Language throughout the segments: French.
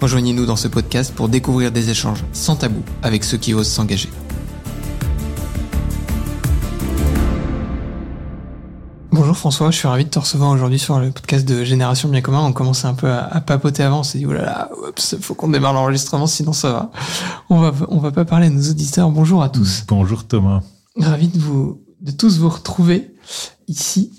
Rejoignez-nous dans ce podcast pour découvrir des échanges sans tabou avec ceux qui osent s'engager. Bonjour François, je suis ravi de te recevoir aujourd'hui sur le podcast de Génération Bien Commun. On commençait un peu à, papoter avant, on s'est dit, oh là là, oups, faut qu'on démarre l'enregistrement, sinon ça va. On va, on va pas parler à nos auditeurs. Bonjour à tous. Bonjour Thomas. Ravi de vous, de tous vous retrouver ici.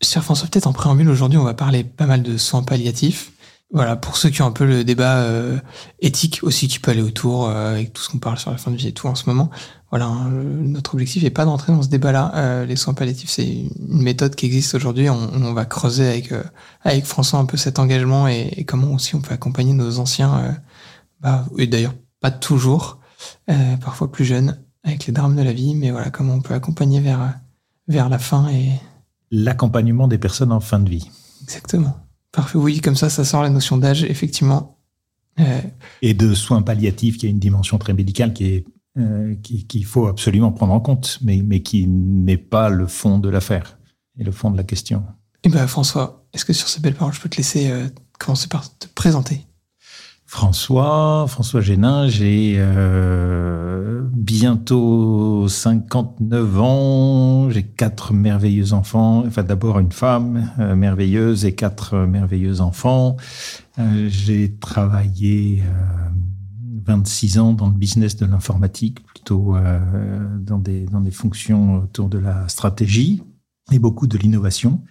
Cher François, peut-être en préambule, aujourd'hui, on va parler pas mal de soins palliatifs. Voilà, pour ceux qui ont un peu le débat euh, éthique aussi qui peut aller autour euh, avec tout ce qu'on parle sur la fin de vie et tout en ce moment. Voilà, hein, notre objectif n'est pas d'entrer dans ce débat-là. Euh, les soins palliatifs, c'est une méthode qui existe aujourd'hui. On, on, va creuser avec avec François un peu cet engagement et, et, comment aussi on peut accompagner nos anciens. bah, et d'ailleurs pas toujours, parfois plus jeunes, avec les drames de la vie, mais voilà comment on peut accompagner vers vers la fin et l'accompagnement des personnes en fin de vie. Exactement. Parfait, oui, comme ça, ça sort la notion d'âge, effectivement. Euh, et de soins palliatifs, qui a une dimension très médicale qui est euh, qu'il faut absolument prendre en compte, mais, mais qui n'est pas le fond de l'affaire et le fond de la question. Eh ben François, est-ce que sur ces belles paroles, je peux te laisser euh, commencer par te présenter? François, François Génin, j'ai euh, bientôt 59 ans, j'ai quatre merveilleux enfants, enfin d'abord une femme euh, merveilleuse et quatre merveilleux enfants. Euh, j'ai travaillé 26 ans dans le business de l'informatique, plutôt dans, des, dans des fonctions autour de la stratégie et beaucoup de l'innovation.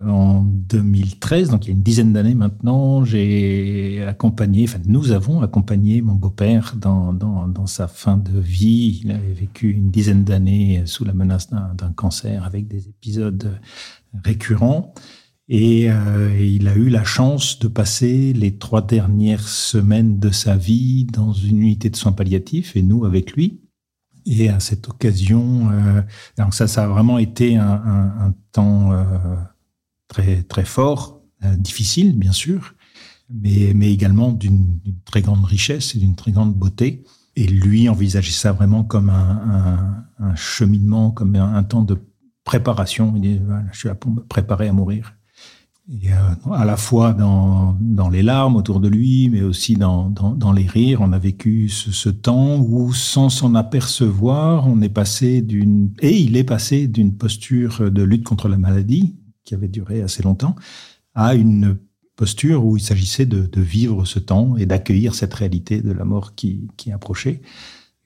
En 2013, donc il y a une dizaine d'années maintenant, j'ai accompagné, enfin nous avons accompagné mon beau-père dans, dans, dans, sa fin de vie. Il avait vécu une dizaine d'années sous la menace d'un cancer avec des épisodes récurrents. Et euh, il a eu la chance de passer les trois dernières semaines de sa vie dans une unité de soins palliatifs, et nous avec lui. Et à cette occasion, euh, donc ça, ça a vraiment été un temps... Euh, très, très fort, euh, difficile, bien sûr, mais, mais également d'une très grande richesse et d'une très grande beauté. Et lui envisageait ça vraiment comme un, un, cheminement, comme un, temps de préparation. Il dit, voilà, je suis me préparer à mourir. Et euh, à la fois dans, dans, les larmes autour de lui, mais aussi dans, dans, les rires, on a vécu ce temps où, sans s'en apercevoir, on est passé d'une et il est passé d'une posture de lutte contre la maladie, qui avait duré assez longtemps, à une posture où il s'agissait de, vivre ce temps et d'accueillir cette réalité de la mort qui, approchait.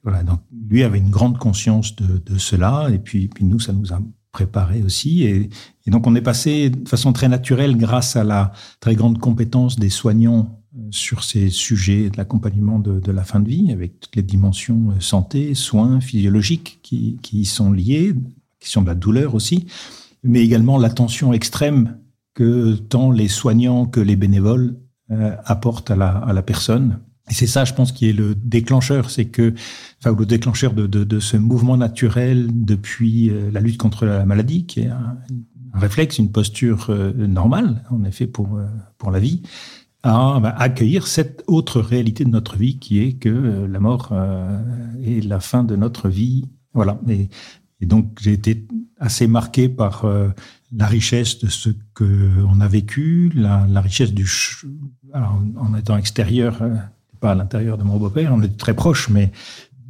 Voilà, donc lui avait une grande conscience de, cela, et puis, puis nous, ça nous a préparé aussi. Et, donc on est passé de façon très naturelle, grâce à la très grande compétence des soignants euh, sur ces sujets de l'accompagnement de, la fin de vie, avec toutes les dimensions euh, santé, soins, physiologiques qui, qui y sont liées, question de la douleur aussi mais également l'attention extrême que tant les soignants que les bénévoles euh, apportent à la, personne. Et c'est ça, je pense, qui est le déclencheur, c'est que, enfin, le déclencheur de, ce mouvement naturel depuis euh, la lutte contre la maladie, qui est un, réflexe, une posture euh, normale, en effet, pour, pour la vie, à bah, accueillir cette autre réalité de notre vie, qui est que la mort est la fin de notre vie. Voilà. Et donc, j'ai été assez marqué par euh, la richesse de ce qu'on a vécu, la, richesse du... Alors, en étant extérieur, euh, pas à l'intérieur de mon beau-père, on est très proche, mais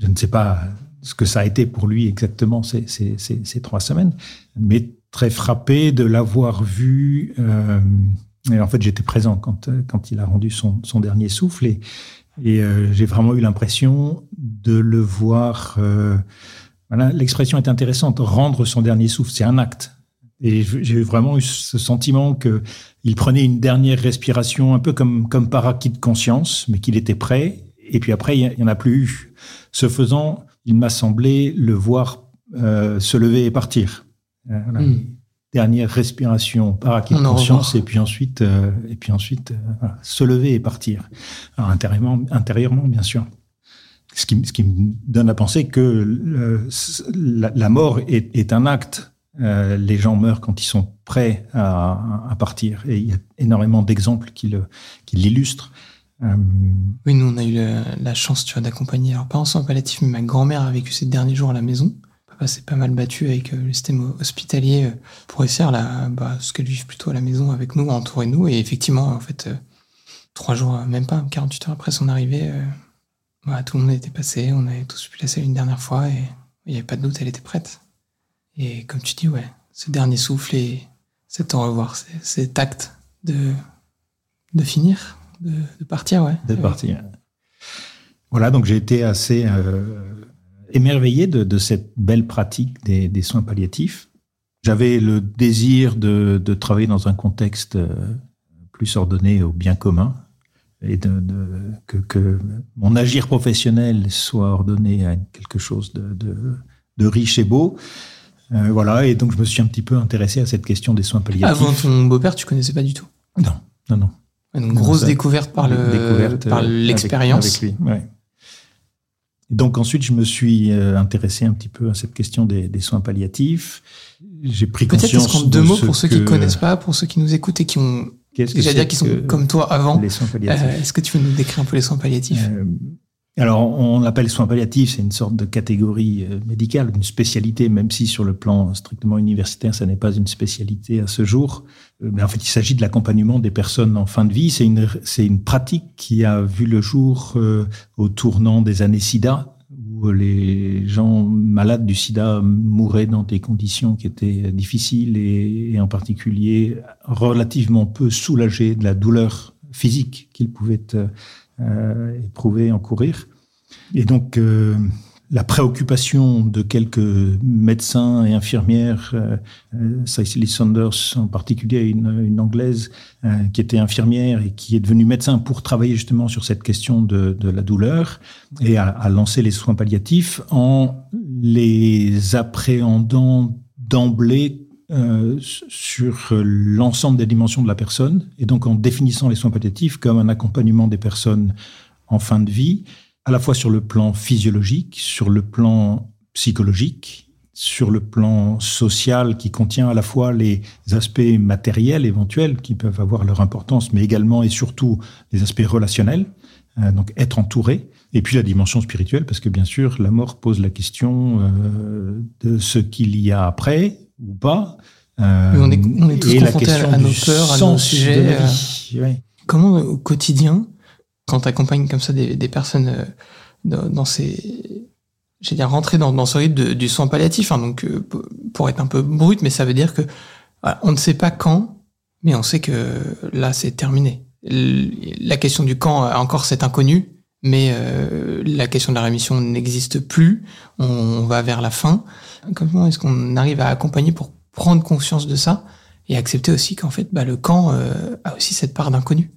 je ne sais pas ce que ça a été pour lui exactement ces, ces, trois semaines, mais très frappé de l'avoir vu. Euh, et en fait, j'étais présent quand, quand il a rendu son, son dernier souffle et, et j'ai vraiment eu l'impression de le voir l'expression est intéressante. Rendre son dernier souffle, c'est un acte. Et j'ai vraiment eu ce sentiment que il prenait une dernière respiration, un peu comme comme par acquis de conscience, mais qu'il était prêt. Et puis après, il n'y en a plus eu. Ce faisant, il m'a semblé le voir euh, se lever et partir. Euh, hmm. dernière respiration par acquis de On en conscience et puis ensuite, euh, et puis ensuite euh, voilà, se lever et partir. Alors intérieurement, intérieurement bien sûr. Ce qui, me donne à penser que euh, la, mort est, un acte. Euh, les gens meurent quand ils sont prêts à, partir. Et il y a énormément d'exemples qui l'illustrent. Euh, Oui, nous, on a eu la chance, d'accompagner, alors pas en soins palliatifs, mais ma grand-mère a vécu ces derniers jours à la maison. Papa s'est pas mal battu avec le système hospitalier pour essayer la, bah, ce qu'elle vive plutôt à la maison avec nous, entouré de nous. Et effectivement, en fait, trois jours, même pas, 48 heures après son arrivée, tout le monde était passé, on avait tous pu la saluer une dernière fois et il n'y avait pas de doute, elle était prête. Et comme tu dis, ouais, ce dernier souffle et cet au revoir, cet acte de, finir, de, partir, ouais. de partir. Voilà, donc j'ai été assez euh, émerveillé de, cette belle pratique des, soins palliatifs. J'avais le désir de, de travailler dans un contexte euh, plus ordonné au bien commun et de, de- que, que mon agir professionnel soit ordonné à quelque chose de, de- de riche et beau. Euh, voilà, et donc je me suis un petit peu intéressé à cette question des soins palliatifs. Avant ton beau-père, tu connaissais pas du tout? Non, non, non. Non, grosse ça- découverte par le, euh, l'expérience. avec- avec lui, ouais. Et Donc ensuite, je me suis euh, intéressé un petit peu à cette question des, des soins palliatifs. J'ai pris Peut-être conscience est-ce qu'en de deux mots pour ceux qui que- connaissent pas, pour ceux qui nous écoutent et qui ont, qu'est-ce que j'allais c'est dire, qui sont que comme toi avant, les soins palliatifs. euh, est-ce que tu veux nous décrire un peu les soins palliatifs? Euh, alors, on l'appelle soins palliatifs, c'est une sorte de catégorie euh, médicale, une spécialité, même si sur le plan strictement universitaire, ça n'est pas une spécialité à ce jour. Mais en fait, il s'agit de l'accompagnement des personnes en fin de vie. C'est une, c'est une pratique qui a vu le jour euh, au tournant des années SIDA, les gens malades du SIDA mouraient dans des conditions qui étaient difficiles et, en particulier relativement peu soulagés de la douleur physique qu'ils pouvaient euh, éprouver, encourir. Et donc, euh, la préoccupation de quelques médecins et infirmières, euh, euh, Cicely Saunders en particulier, une, une anglaise euh, qui était infirmière et qui est devenue médecin pour travailler justement sur cette question de, de la douleur et à, à lancer les soins palliatifs en les appréhendant d'emblée euh, sur l'ensemble des dimensions de la personne, et donc en définissant les soins palliatifs comme un accompagnement des personnes en fin de vie, à la fois sur le plan physiologique, sur le plan psychologique, sur le plan social qui contient à la fois les aspects matériels éventuels qui peuvent avoir leur importance, mais également et surtout les aspects relationnels, euh, donc être entouré, et puis la dimension spirituelle, parce que bien sûr, la mort pose la question euh, de ce qu'il y a après ou pas. Euh, on est- on est tous et la confrontés à- nos peurs, à nos sujets, de la vie. Ouais. Comment au quotidien, quand tu accompagnes comme ça des, personnes euh, dans, dans ces. J'ai dire rentrer dans, ce rythme du soin palliatif, hein, donc euh, pour être un peu brut, mais ça veut dire que voilà, on ne sait pas quand, mais on sait que là c'est terminé. La question du quand a encore cet inconnu, mais euh, la question de la rémission n'existe plus. On, on va vers la fin. Comment est-ce qu'on arrive à accompagner pour prendre conscience de ça et accepter aussi qu'en fait bah, le quand euh, a aussi cette part d'inconnu?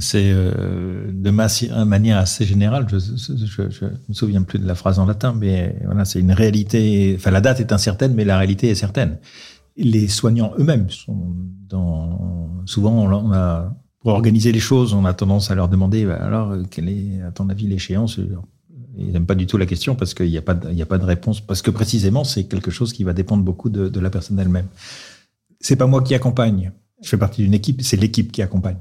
C'est euh, de ma manière assez générale, je, je me souviens plus de la phrase en latin, mais voilà, c'est une réalité. Enfin, la date est incertaine, mais la réalité est certaine. Les soignants eux-mêmes sont dans. Souvent, on a pour organiser les choses, on a tendance à leur demander bah, alors quelle est à ton avis l'échéance? Ils n'aiment pas du tout la question parce qu'il n'y a pas de, a pas de réponse parce que précisément c'est quelque chose qui va dépendre beaucoup de, de la personne elle-même. C'est pas moi qui accompagne. Je fais partie d'une équipe. C'est l'équipe qui accompagne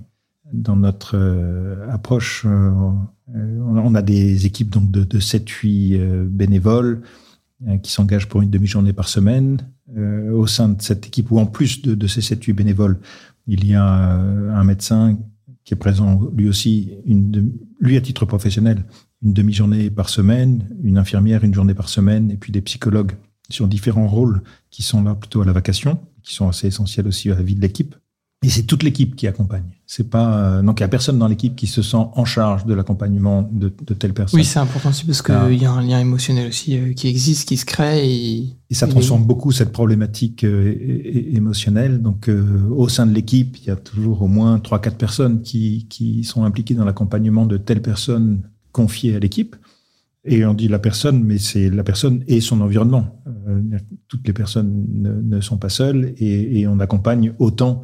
dans notre euh, approche, euh, on a des équipes donc de, de 7-8 euh, bénévoles qui s'engagent pour une demi-journée par semaine. Au sein de cette équipe, ou en plus de, de ces 7-8 bénévoles, il y a un médecin qui est présent lui aussi, une lui à titre professionnel, une demi-journée par semaine, une infirmière une journée par semaine, et puis des psychologues sur différents rôles qui sont là plutôt à la vacation, qui sont assez essentiels aussi à la vie de l'équipe. Et c'est toute l'équipe qui accompagne. C'est pas euh, donc il y a personne dans l'équipe qui se sent en charge de l'accompagnement de, de telle personne. Oui, c'est important aussi parce qu'il ah. y a un lien émotionnel aussi euh, qui existe, qui se crée et, et ça transforme et... beaucoup cette problématique euh, émotionnelle. Donc euh, au sein de l'équipe, il y a toujours au moins trois quatre personnes qui qui sont impliquées dans l'accompagnement de telle personne confiée à l'équipe. Et on dit la personne, mais c'est la personne et son environnement. Euh, toutes les personnes ne, ne sont pas seules et, et, on accompagne autant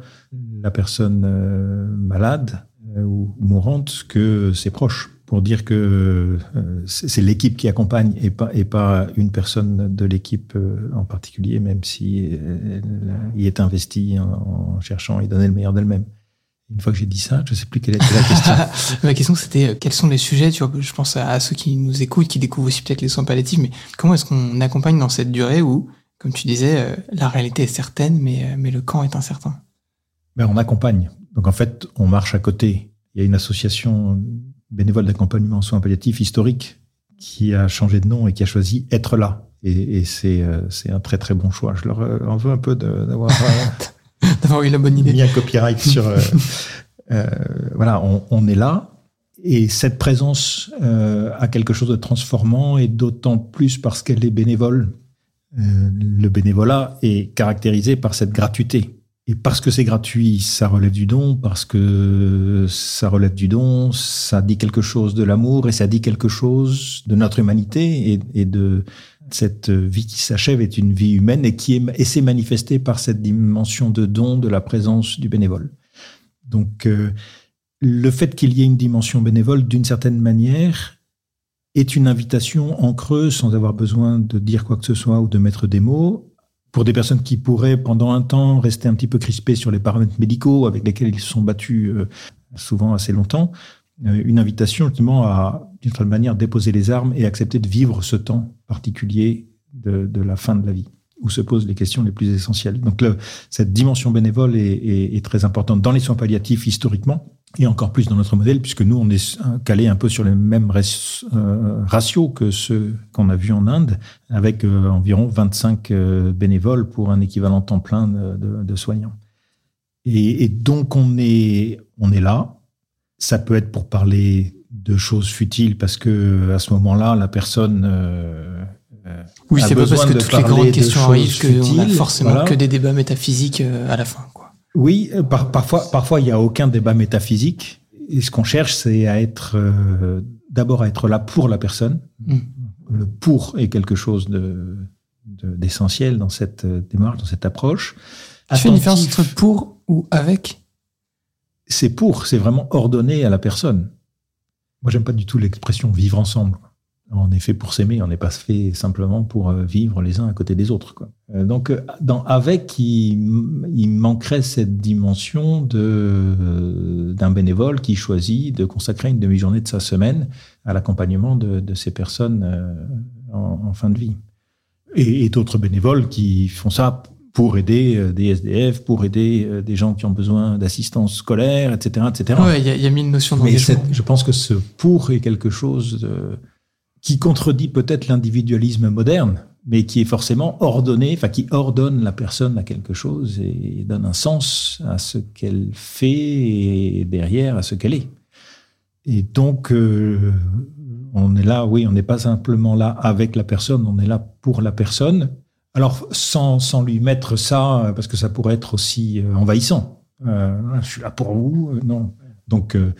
la personne euh, malade euh, ou mourante que ses proches pour dire que euh, c'est l'équipe qui accompagne et pas, une personne de l'équipe en particulier, même si elle y est investie en, cherchant et donner le meilleur d'elle-même. Une fois que j'ai dit ça, je sais plus quelle était la question. Ma question, c'était quels sont les sujets, tu vois, je pense à, ceux qui nous écoutent, qui découvrent aussi peut-être les soins palliatifs, mais comment est-ce qu'on accompagne dans cette durée où, comme tu disais, la réalité est certaine, mais le camp est incertain? Ben, On accompagne. Donc en fait, on marche à côté. Il y a une association bénévole d'accompagnement en soins palliatifs historique qui a changé de nom et qui a choisi être là. Et, et c'est euh, c'est un très très bon choix. Je leur euh, en veux un peu d'avoir d'avoir eu la bonne idée. Mis un copyright sur. Euh, euh, voilà, on, on, est là. Et cette présence euh, a quelque chose de transformant et d'autant plus parce qu'elle est bénévole. le bénévolat est caractérisé par cette gratuité. Et parce que c'est gratuit, ça relève du don, parce que ça relève du don, ça dit quelque chose de l'amour et ça dit quelque chose de notre humanité et, de cette vie qui s'achève est une vie humaine et qui est, et s'est manifestée par cette dimension de don de la présence du bénévole. Donc, euh, le fait qu'il y ait une dimension bénévole, d'une certaine manière, est une invitation en creux, sans avoir besoin de dire quoi que ce soit ou de mettre des mots, pour des personnes qui pourraient pendant un temps rester un petit peu crispées sur les paramètres médicaux avec lesquels ils se sont battus euh, souvent assez longtemps, euh, une invitation justement à, d'une certaine manière, déposer les armes et accepter de vivre ce temps particulier de, la fin de la vie où se posent les questions les plus essentielles. Donc cette dimension bénévole est, très importante dans les soins palliatifs historiquement et encore plus dans notre modèle puisque nous on est calé un peu sur les mêmes euh, ratios que ceux qu'on a vus en Inde avec euh, environ 25 euh, bénévoles pour un équivalent temps plein de, de, de soignants. Et, et, donc on est on est là. Ça peut être pour parler de choses futiles parce que à ce moment-là la personne oui, c'est pas parce que toutes les grandes questions arrivent qu'on a forcément voilà. que des débats métaphysiques à la fin. Oui, par, parfois, parfois il n'y a aucun débat métaphysique. Et ce qu'on cherche, c'est à être euh, d'abord à être là pour la personne. Mm. Le pour est quelque chose de d'essentiel dans cette démarche, dans cette approche. Tu fais une différence entre pour ou avec? C'est pour, c'est vraiment ordonné à la personne. Moi, j'aime pas du tout l'expression vivre ensemble on est fait pour s'aimer, on n'est pas fait simplement pour euh, vivre les uns à côté des autres. Quoi. Euh, donc, euh, dans avec, il, il manquerait cette dimension de d'un bénévole qui choisit de consacrer une demi-journée de sa semaine à l'accompagnement de, de, ces personnes en, en, fin de vie. Et, et d'autres bénévoles qui font ça pour aider des SDF, pour aider des gens qui ont besoin d'assistance scolaire, etc., etc. Ouais, il y, a, y a mille notions d'engagement. Mais je pense que ce pour est quelque chose de qui contredit peut-être l'individualisme moderne, mais qui est forcément ordonné, enfin qui ordonne la personne à quelque chose et donne un sens à ce qu'elle fait et derrière à ce qu'elle est. Et donc, euh, on est là, oui, on n'est pas simplement là avec la personne, on est là pour la personne. Alors, sans, sans lui mettre ça, parce que ça pourrait être aussi euh, envahissant. Euh, je suis là pour vous, euh, non. Donc, euh,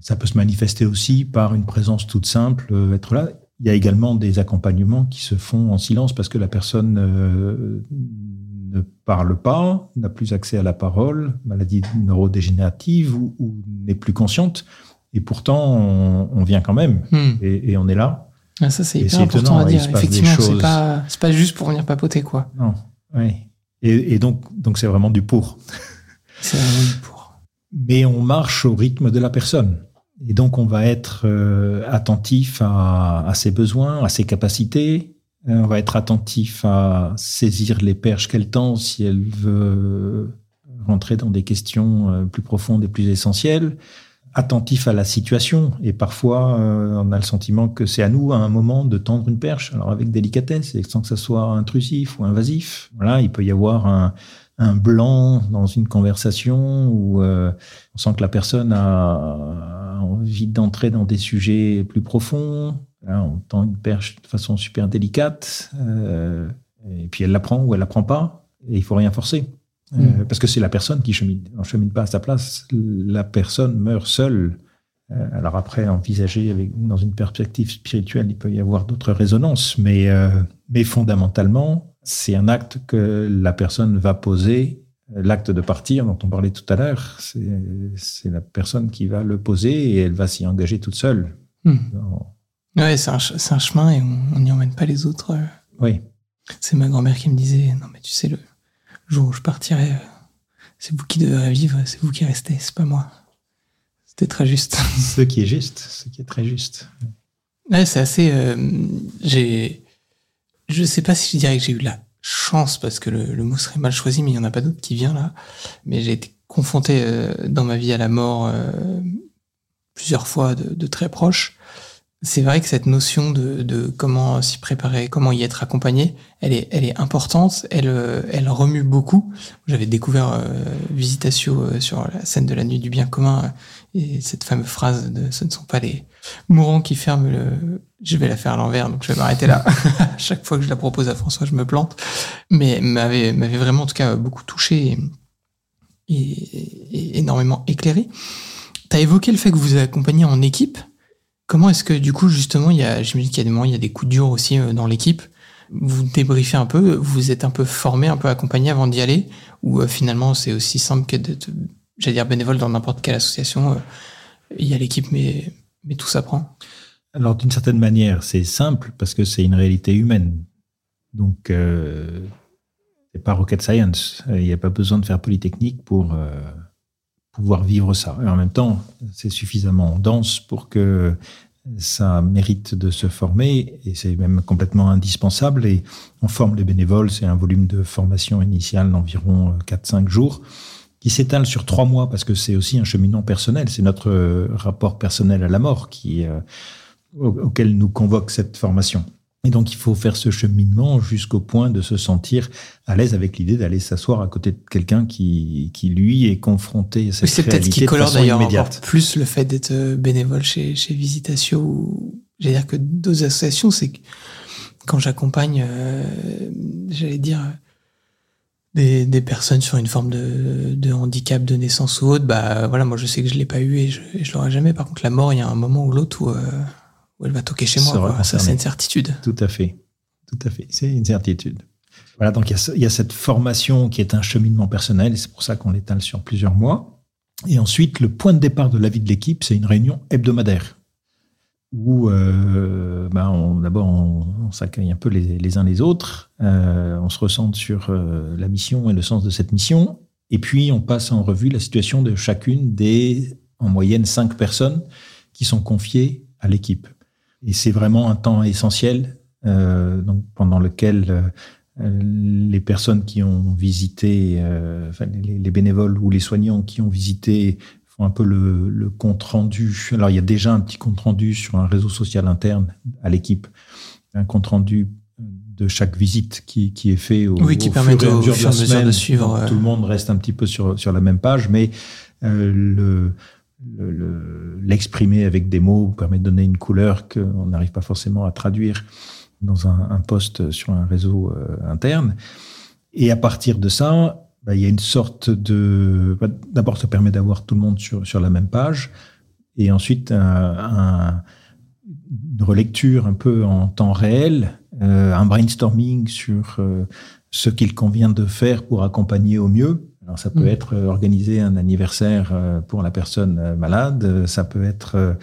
ça peut se manifester aussi par une présence toute simple, euh, être là. Il y a également des accompagnements qui se font en silence parce que la personne euh, ne parle pas, n'a plus accès à la parole, maladie neurodégénérative ou, ou n'est plus consciente. Et pourtant, on, on vient quand même Hmm. et, et, on est là. Ah, ça, c'est hyper important à dire. Effectivement, c'est pas, pas juste pour venir papoter, quoi. Non, oui. Et, et donc, donc c'est vraiment du pour. C'est vraiment du pour. Mais on marche au rythme de la personne. Et donc, on va être euh, attentif à, ses besoins, à ses capacités. Euh, on va être attentif à saisir les perches qu'elle tend si elle veut rentrer dans des questions euh, plus profondes et plus essentielles. Attentif à la situation. Et parfois, on a le sentiment que c'est à nous, à un moment, de tendre une perche. Alors, avec délicatesse et sans que ça soit intrusif ou invasif. Voilà, il peut y avoir un, blanc dans une conversation où on sent que la personne a envie d'entrer dans des sujets plus profonds. Là, on tend une perche de façon super délicate, euh, et puis elle la prend ou elle la prend pas, et il faut rien forcer. Mmh. Euh, parce que c'est la personne qui chemine. On chemine pas à sa place. La personne meurt seule Euh, alors après, envisager avec, dans une perspective spirituelle, il peut y avoir d'autres résonances, mais, mais fondamentalement, c'est un acte que la personne va poser. L'acte de partir dont on parlait tout à l'heure, c'est la personne qui va le poser et elle va s'y engager toute seule. Hmm. Ouais, c'est un, un, chemin et on n'y emmène pas les autres. Euh. Oui. C'est ma grand-mère qui me disait, non mais tu sais, le jour où je partirai, c'est vous qui devez vivre, c'est vous qui restez, c'est pas moi. C'était très juste. ce qui est juste, ce qui est très juste. Ouais, c'est assez. Euh, j'ai. Je sais pas si je dirais que j'ai eu la chance parce que le, mot serait mal choisi, mais il y en a pas d'autre qui vient là. Mais j'ai été confronté euh, dans ma vie à la mort euh, plusieurs fois de, de très proche. C'est vrai que cette notion de, de comment s'y préparer, comment y être accompagné, elle est, elle est importante, elle, elle remue beaucoup. J'avais découvert euh, Visitatio euh, sur la scène de la nuit du bien commun euh, et cette fameuse phrase de ce ne sont pas les mourants qui ferment le... Je vais la faire à l'envers, donc je vais m'arrêter là. Chaque fois que je la propose à François, je me plante. Mais m'avait, m'avait vraiment en tout cas beaucoup touché et, énormément éclairé. Tu as évoqué le fait que vous accompagnez en équipe. Comment est-ce que du coup justement, il y a, dis qu'il y a des moments, il y a des coups durs aussi euh, dans l'équipe. Vous débriefez un peu, vous êtes un peu formé, un peu accompagné avant d'y aller, ou euh, finalement c'est aussi simple que d'être, j'allais dire bénévole dans n'importe quelle association. Euh, il y a l'équipe, mais mais tout s'apprend. Alors d'une certaine manière, c'est simple parce que c'est une réalité humaine. Donc euh, c'est pas rocket science. Il n'y a pas besoin de faire polytechnique pour pouvoir vivre ça. Et en même temps, c'est suffisamment dense pour que ça mérite de se former et c'est même complètement indispensable. Et on forme les bénévoles, c'est un volume de formation initiale d'environ 4-5 jours qui s'étale sur trois mois parce que c'est aussi un cheminement personnel. C'est notre rapport personnel à la mort qui, euh, auquel nous convoque cette formation. Et donc, il faut faire ce cheminement jusqu'au point de se sentir à l'aise avec l'idée d'aller s'asseoir à côté de quelqu'un qui, qui, lui, est confronté à cette C'est peut-être qui colore d'ailleurs encore plus le fait d'être euh, bénévole chez, chez Visitatio ou, j'allais dire que d'autres associations, c'est que quand j'accompagne, euh, j'allais dire, des, des, personnes sur une forme de, de, handicap de naissance ou autre, bah voilà, moi je sais que je l'ai pas eu et je, je l'aurai jamais. Par contre, la mort, il y a un moment ou l'autre où, euh, où elle va toquer chez moi. Ça, c'est une certitude. Tout à fait. Tout à fait. C'est une certitude. Voilà, donc il y, a, cette formation qui est un cheminement personnel, et c'est pour ça qu'on l'étale sur plusieurs mois. Et ensuite, le point de départ de la vie de l'équipe, c'est une réunion hebdomadaire où euh, ben d'abord on, s'accueille un peu les, uns les autres, euh, on se ressente sur euh, la mission et le sens de cette mission, et puis on passe en revue la situation de chacune des, en moyenne, cinq personnes qui sont confiées à l'équipe. Et c'est vraiment un temps essentiel donc pendant lequel les personnes qui ont visité, enfin, les, bénévoles ou les soignants qui ont visité font un peu le, le, compte rendu. Alors il y a déjà un petit compte rendu sur un réseau social interne à l'équipe, un compte rendu de chaque visite qui, qui est fait au, oui, qui permet fur et à mesure, de, la semaine. de suivre. tout le monde reste un petit peu sur, sur la même page, mais euh, le, l'exprimer avec des mots permet de donner une couleur qu'on n'arrive pas forcément à traduire dans un, un poste sur un réseau euh, interne. Et à partir de ça, bah, il y a une sorte de... Bah, d'abord, ça permet d'avoir tout le monde sur, sur la même page. Et ensuite, un, une relecture un peu en temps réel, euh, un brainstorming sur euh, ce qu'il convient de faire pour accompagner au mieux alors ça peut mm. être organiser un anniversaire euh, pour la personne malade, ça peut être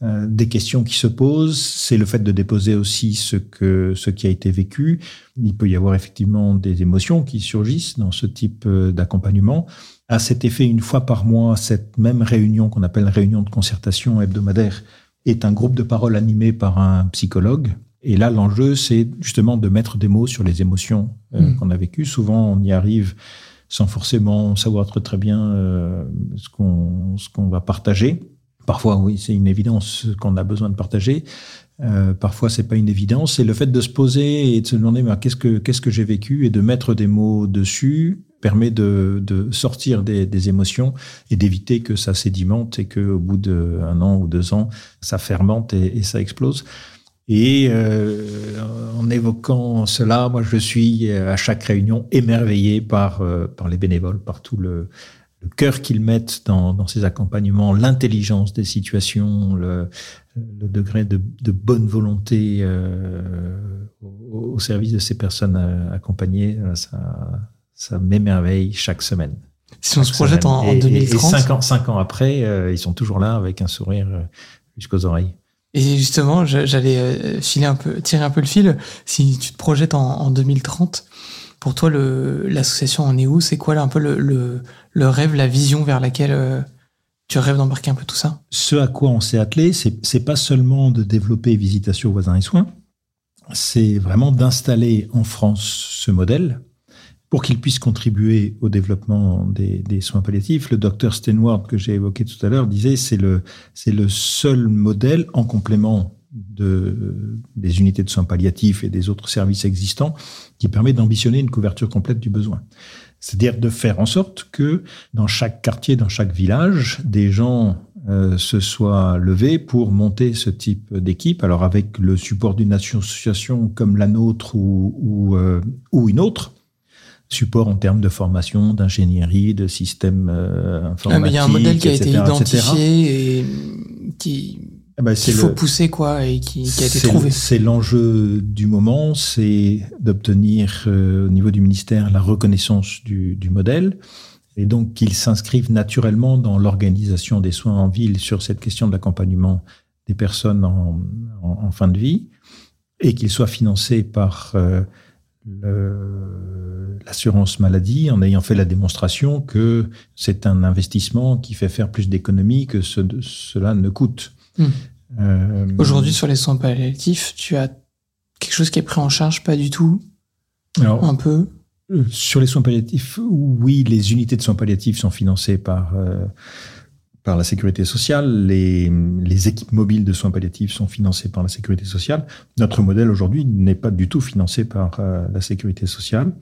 des questions qui se posent, c'est le fait de déposer aussi ce que ce qui a été vécu. Il peut y avoir effectivement des émotions qui surgissent dans ce type d'accompagnement. À cet effet, une fois par mois, cette même réunion qu'on appelle réunion de concertation hebdomadaire est un groupe de parole animé par un psychologue. Et là, l'enjeu, c'est justement de mettre des mots sur les émotions mm. qu'on a vécues. Souvent, on y arrive sans forcément savoir très très bien euh, ce qu'on ce qu'on va partager. Parfois, oui, c'est une évidence qu'on a besoin de partager. Euh, parfois, c'est pas une évidence. C'est le fait de se poser et de se demander mais qu'est-ce que qu'est-ce que j'ai vécu et de mettre des mots dessus permet de, de sortir des, des émotions et d'éviter que ça sédimente et que au bout d'un an ou deux ans, ça fermente et, et ça explose. Et euh, en évoquant cela, moi, je suis à chaque réunion émerveillé par, euh, par les bénévoles, par tout le, le cœur qu'ils mettent dans, dans ces accompagnements, l'intelligence des situations, le, le degré de, de, bonne volonté euh, au, au, service de ces personnes euh, accompagnées, ça, ça m'émerveille chaque semaine. Si on se projette en, en, 2030. Et, cinq, ans, cinq ans après, euh, ils sont toujours là avec un sourire euh, jusqu'aux oreilles. Et justement, j'allais euh, filer un peu, tirer un peu le fil. Si tu te projettes en, en 2030, pour toi, l'association en est où? C'est quoi un peu le, rêve, la vision vers laquelle euh, tu rêves d'embarquer un peu tout ça? Ce à quoi on s'est attelé, c'est pas seulement de développer Visitation voisins et soins, c'est vraiment d'installer en France ce modèle pour qu'il puisse contribuer au développement des, soins palliatifs. Le docteur Steinward que j'ai évoqué tout à l'heure disait c'est c'est le seul modèle en complément de, des unités de soins palliatifs et des autres services existants qui permet d'ambitionner une couverture complète du besoin. C'est-à-dire de faire en sorte que dans chaque quartier, dans chaque village, des gens euh, se soient levés pour monter ce type d'équipe, alors avec le support d'une association comme la nôtre ou, ou, euh, ou une autre, support en termes de formation, d'ingénierie, de systèmes euh, informatiques. Ah, mais il y a un modèle qui a été identifié et qui eh ben, qu'il faut le, pousser quoi et qui, qui a été trouvé. C'est l'enjeu du moment, c'est d'obtenir euh, au niveau du ministère la reconnaissance du, du modèle et donc qu'il s'inscrive naturellement dans l'organisation des soins en ville sur cette question de l'accompagnement des personnes en, en, en, fin de vie et qu'il soit financé par euh, l'assurance maladie en ayant fait la démonstration que c'est un investissement qui fait faire plus d'économies que ce, cela ne coûte. Mmh. Euh, Aujourd'hui, sur les soins palliatifs, tu as quelque chose qui est pris en charge, pas du tout Alors, Un peu euh, Sur les soins palliatifs, oui, les unités de soins palliatifs sont financées par, euh, par la sécurité sociale. Les, les équipes mobiles de soins palliatifs sont financées par la sécurité sociale. Notre modèle aujourd'hui n'est pas du tout financé par euh, la sécurité sociale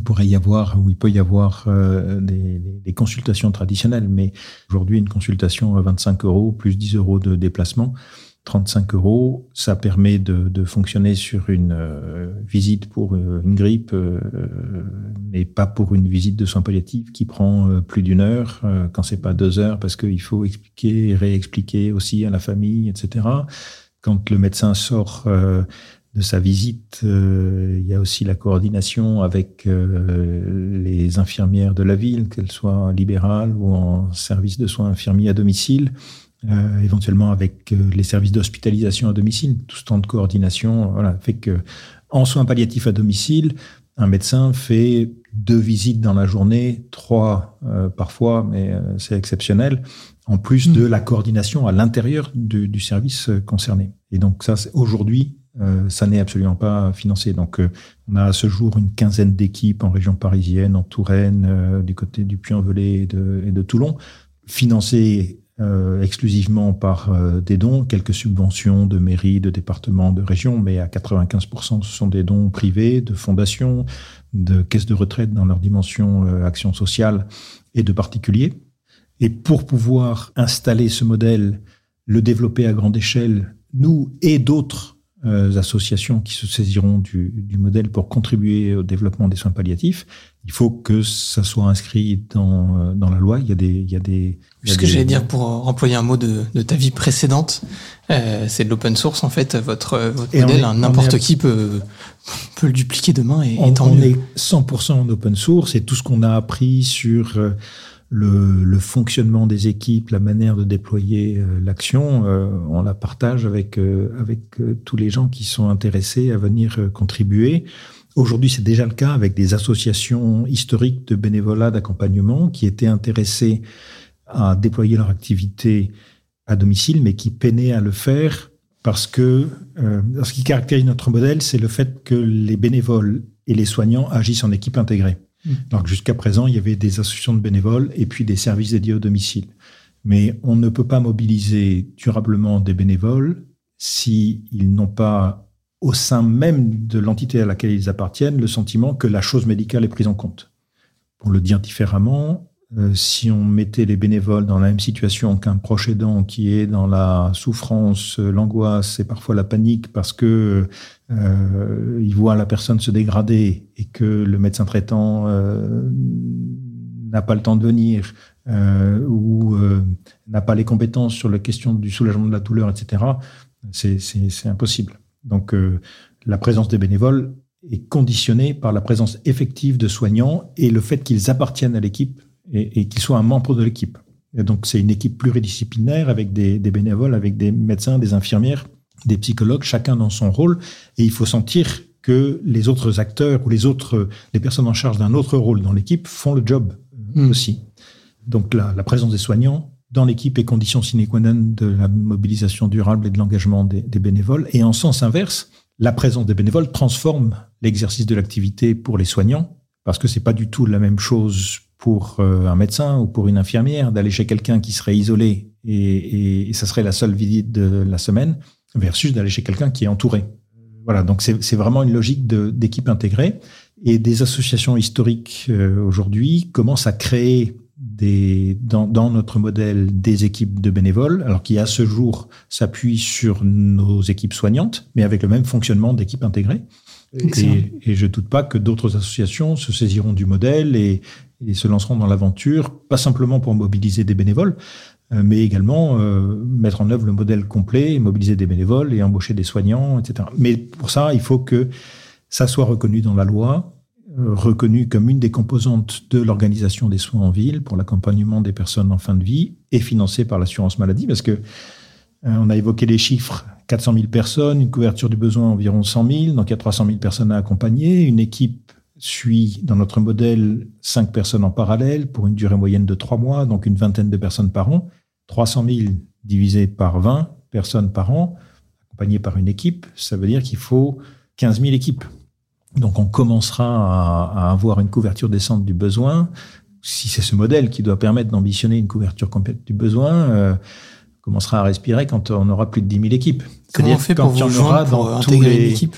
pourrait y avoir ou il peut y avoir euh, des, des, consultations traditionnelles, mais aujourd'hui une consultation à 25 euros plus 10 euros de déplacement, 35 euros, ça permet de, de fonctionner sur une euh, visite pour euh, une grippe, euh, mais pas pour une visite de soins palliatifs qui prend euh, plus d'une heure, euh, quand c'est pas deux heures, parce qu'il faut expliquer, réexpliquer aussi à la famille, etc. Quand le médecin sort de sa visite, euh, il y a aussi la coordination avec euh, les infirmières de la ville, qu'elles soient libérales ou en service de soins infirmiers à domicile, euh, éventuellement avec les services d'hospitalisation à domicile. Tout ce temps de coordination voilà, fait que en soins palliatifs à domicile, un médecin fait deux visites dans la journée, trois parfois, mais c'est exceptionnel, en plus mmh. de la coordination à l'intérieur du, du service concerné. Et donc ça, aujourd'hui, euh, ça n'est absolument pas financé. Donc, euh, on a à ce jour une quinzaine d'équipes en région parisienne, en Touraine, euh, du côté du Puy-en-Velay et de, et de, Toulon, financées exclusivement par des dons, quelques subventions de mairies, de départements, de régions, mais à 95%, ce sont des dons privés, de fondations, de caisses de retraite dans leur dimension action sociale et de particuliers. Et pour pouvoir installer ce modèle, le développer à grande échelle, nous et d'autres euh, associations qui se saisiront du, du, modèle pour contribuer au développement des soins palliatifs. Il faut que ça soit inscrit dans, euh, dans la loi. Il y a des, il y a des. Ce que j'allais dire pour employer un mot de, de ta vie précédente, euh, c'est de l'open source en fait. Votre, votre modèle, n'importe qui peut, peut le dupliquer demain et, on, et tant on mieux. est 100% en open source et tout ce qu'on a appris sur euh, le, le, fonctionnement des équipes, la manière de déployer euh, l'action, euh, on la partage avec, euh, avec tous les gens qui sont intéressés à venir contribuer. Aujourd'hui, c'est déjà le cas avec des associations historiques de bénévolat d'accompagnement qui étaient intéressées à déployer leur activité à domicile, mais qui peinaient à le faire parce que euh, ce qui caractérise notre modèle, c'est le fait que les bénévoles et les soignants agissent en équipe intégrée. Donc jusqu'à présent, il y avait des associations de bénévoles et puis des services dédiés au domicile. Mais on ne peut pas mobiliser durablement des bénévoles s'ils n'ont pas au sein même de l'entité à laquelle ils appartiennent le sentiment que la chose médicale est prise en compte. Pour le dire différemment, euh, si on mettait les bénévoles dans la même situation qu'un proche aidant qui est dans la souffrance, l'angoisse et parfois la panique parce que euh, il voit la personne se dégrader et que le médecin traitant euh, n'a pas le temps de venir euh, ou euh, n'a pas les compétences sur la question du soulagement de la douleur, etc., c'est impossible. Donc, euh, la présence des bénévoles est conditionnée par la présence effective de soignants et le fait qu'ils appartiennent à l'équipe et, et qu'ils soient un membre de l'équipe. Et donc, c'est une équipe pluridisciplinaire avec des, des, bénévoles, avec des médecins, des infirmières, des psychologues, chacun dans son rôle. Et il faut sentir que les autres acteurs ou les autres, les personnes en charge d'un autre rôle dans l'équipe font le job mmh. aussi. Donc, la, la, présence des soignants dans l'équipe est condition sine qua non de la mobilisation durable et de l'engagement des, des bénévoles. Et en sens inverse, la présence des bénévoles transforme l'exercice de l'activité pour les soignants parce que c'est pas du tout la même chose pour euh, un médecin ou pour une infirmière d'aller chez quelqu'un qui serait isolé et, et, ça serait la seule visite de la semaine versus d'aller chez quelqu'un qui est entouré. Voilà, donc c'est vraiment une logique d'équipe intégrée et des associations historiques euh, aujourd'hui commencent à créer des, dans, dans, notre modèle des équipes de bénévoles, alors qui à ce jour s'appuient sur nos équipes soignantes, mais avec le même fonctionnement d'équipe intégrée. Et, et, je doute pas que d'autres associations se saisiront du modèle et, et se lanceront dans l'aventure, pas simplement pour mobiliser des bénévoles, euh, mais également euh, mettre en œuvre le modèle complet, mobiliser des bénévoles et embaucher des soignants, etc. Mais pour ça, il faut que ça soit reconnu dans la loi, euh, reconnu comme une des composantes de l'organisation des soins en ville pour l'accompagnement des personnes en fin de vie et financé par l'assurance maladie, parce que on a évoqué les chiffres 400 000 personnes, une couverture du besoin environ 100 000, donc il y a 300 000 personnes à accompagner, une équipe suit dans notre modèle cinq personnes en parallèle pour une durée moyenne de trois mois, donc une vingtaine de personnes par an. 300 000 divisé par 20 personnes par an, accompagnées par une équipe, ça veut dire qu'il faut 15 000 équipes. Donc on commencera à, avoir une couverture décente du besoin. Si c'est ce modèle qui doit permettre d'ambitionner une couverture complète du besoin, euh, on commencera à respirer quand on aura plus de 10 000 équipes. Comment on fait pour vous aura dans les, une équipe?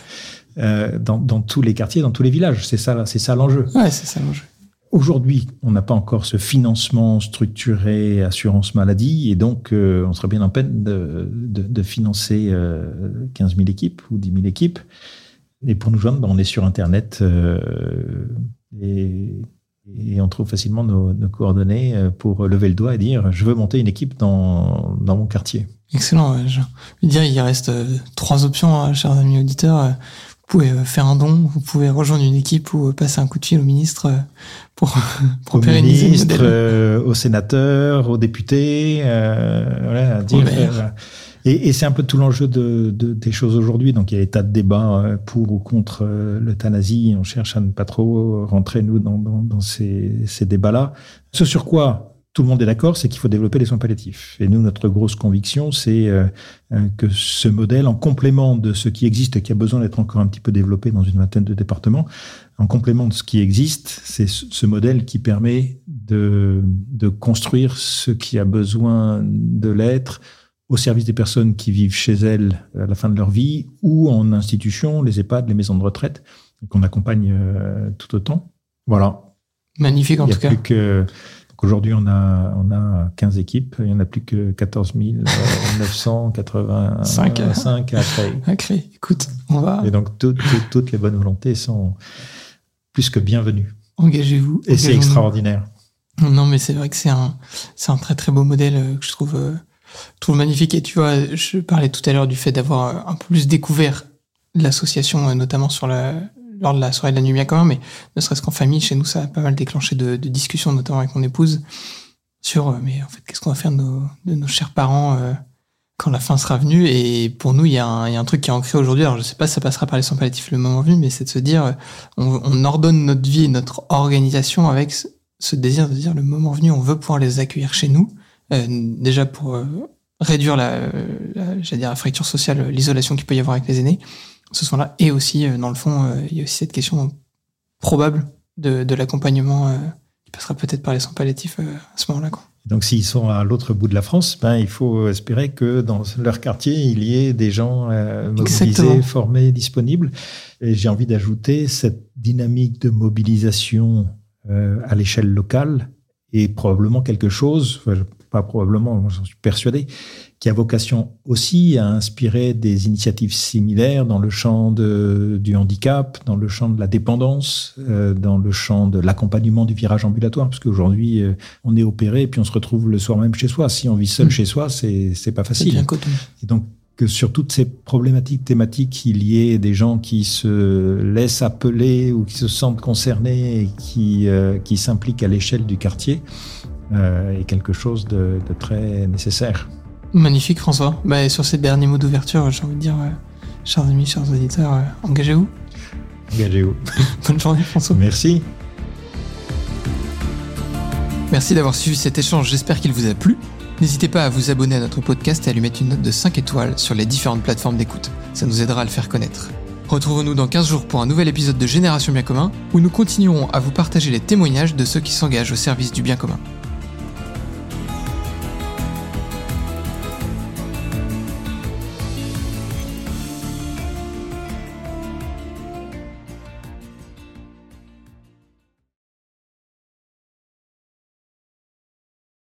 Euh, dans, dans, tous les quartiers, dans tous les villages. C'est ça, c'est ça l'enjeu. Ouais, c'est ça l'enjeu. Aujourd'hui, on n'a pas encore ce financement structuré assurance maladie et donc euh, on serait bien en peine de, de, de financer euh, 15 000 équipes ou 10 000 équipes. Et pour nous joindre, ben, on est sur Internet euh, et, et, on trouve facilement nos, nos, coordonnées euh, pour lever le doigt et dire je veux monter une équipe dans, dans mon quartier. Excellent. Je veux dire, il reste euh, trois options, hein, chers amis auditeurs pouvez euh, faire un don, vous pouvez rejoindre une équipe ou euh, passer un coup de fil au ministre euh, pour, pour au pérenniser ministre, euh, au sénateur, aux députés, euh, voilà, à dire. et, et c'est un peu tout l'enjeu de, de, des choses aujourd'hui. Donc il y a des tas de débats pour ou contre l'euthanasie. On cherche à ne pas trop rentrer nous dans, dans, dans ces, ces débats-là. Ce sur quoi tout le monde est d'accord, c'est qu'il faut développer les soins palliatifs. Et nous, notre grosse conviction, c'est euh, euh, que ce modèle, en complément de ce qui existe et qui a besoin d'être encore un petit peu développé dans une vingtaine de départements, en complément de ce qui existe, c'est ce modèle qui permet de, de construire ce qui a besoin de l'être au service des personnes qui vivent chez elles à la fin de leur vie ou en institution, les EHPAD, les maisons de retraite, qu'on accompagne euh, tout autant. Voilà. Magnifique en Il y a tout cas. Que Aujourd'hui, on a, on a 15 équipes. Il n'y en a plus que 14 985 à créer. Écoute, on va. Et donc, tout, tout, toutes les bonnes volontés sont plus que bienvenues. Engagez-vous. Et c'est extraordinaire. Non, mais c'est vrai que c'est un, c'est un très très beau modèle euh, que je trouve, euh, trouve magnifique. Et tu vois, je parlais tout à l'heure du fait d'avoir un peu plus découvert l'association, euh, notamment sur la, lors de la soirée de la nuit bien commun, mais ne serait-ce qu'en famille, chez nous, ça a pas mal déclenché de, discussions, notamment avec mon épouse, sur, euh, mais en fait, qu'est-ce qu'on va faire de nos, chers parents euh, quand la fin sera venue? Et pour nous, il y, a un, truc qui est ancré aujourd'hui, alors je sais pas si ça passera par les soins palliatifs le moment venu, mais c'est de se dire, euh, on, on, ordonne notre vie et notre organisation avec ce, désir de dire, le moment venu, on veut pouvoir les accueillir chez nous, déjà pour réduire la, la, dire, la fracture sociale, l'isolation qu'il peut y avoir avec les aînés, ce soin-là. Et aussi, dans le fond, il y a aussi cette question probable de, de l'accompagnement euh, qui passera peut-être par les soins palliatifs euh, à ce moment-là. Donc, s'ils sont à l'autre bout de la France, ben, il faut espérer que dans leur quartier, il y ait des gens euh, mobilisés, Exactement. formés, disponibles. Et j'ai envie d'ajouter cette dynamique de mobilisation euh, à l'échelle locale est probablement quelque chose, pas probablement, j'en suis persuadé, qui a vocation aussi à inspirer des initiatives similaires dans le champ de, du handicap, dans le champ de la dépendance, euh, dans le champ de l'accompagnement du virage ambulatoire, parce qu'aujourd'hui, euh, on est opéré et puis on se retrouve le soir même chez soi. Si on vit seul Mm. chez soi, c'est pas facile. Et donc, que sur toutes ces problématiques thématiques, il y ait des gens qui se laissent appeler ou qui se sentent concernés et qui, euh, qui s'impliquent à l'échelle du quartier euh, est quelque chose de, de très nécessaire. Magnifique, François. Bah, sur ces derniers mots d'ouverture, j'ai envie de dire, euh, chers amis, chers auditeurs, euh, engagez-vous. Engagez-vous. Bonne journée, François. Merci. Merci d'avoir suivi cet échange, j'espère qu'il vous a plu. N'hésitez pas à vous abonner à notre podcast et à lui mettre une note de 5 étoiles sur les différentes plateformes d'écoute. Ça nous aidera à le faire connaître. Retrouvons-nous dans 15 jours pour un nouvel épisode de Génération Bien Commun, où nous continuerons à vous partager les témoignages de ceux qui s'engagent au service du bien commun.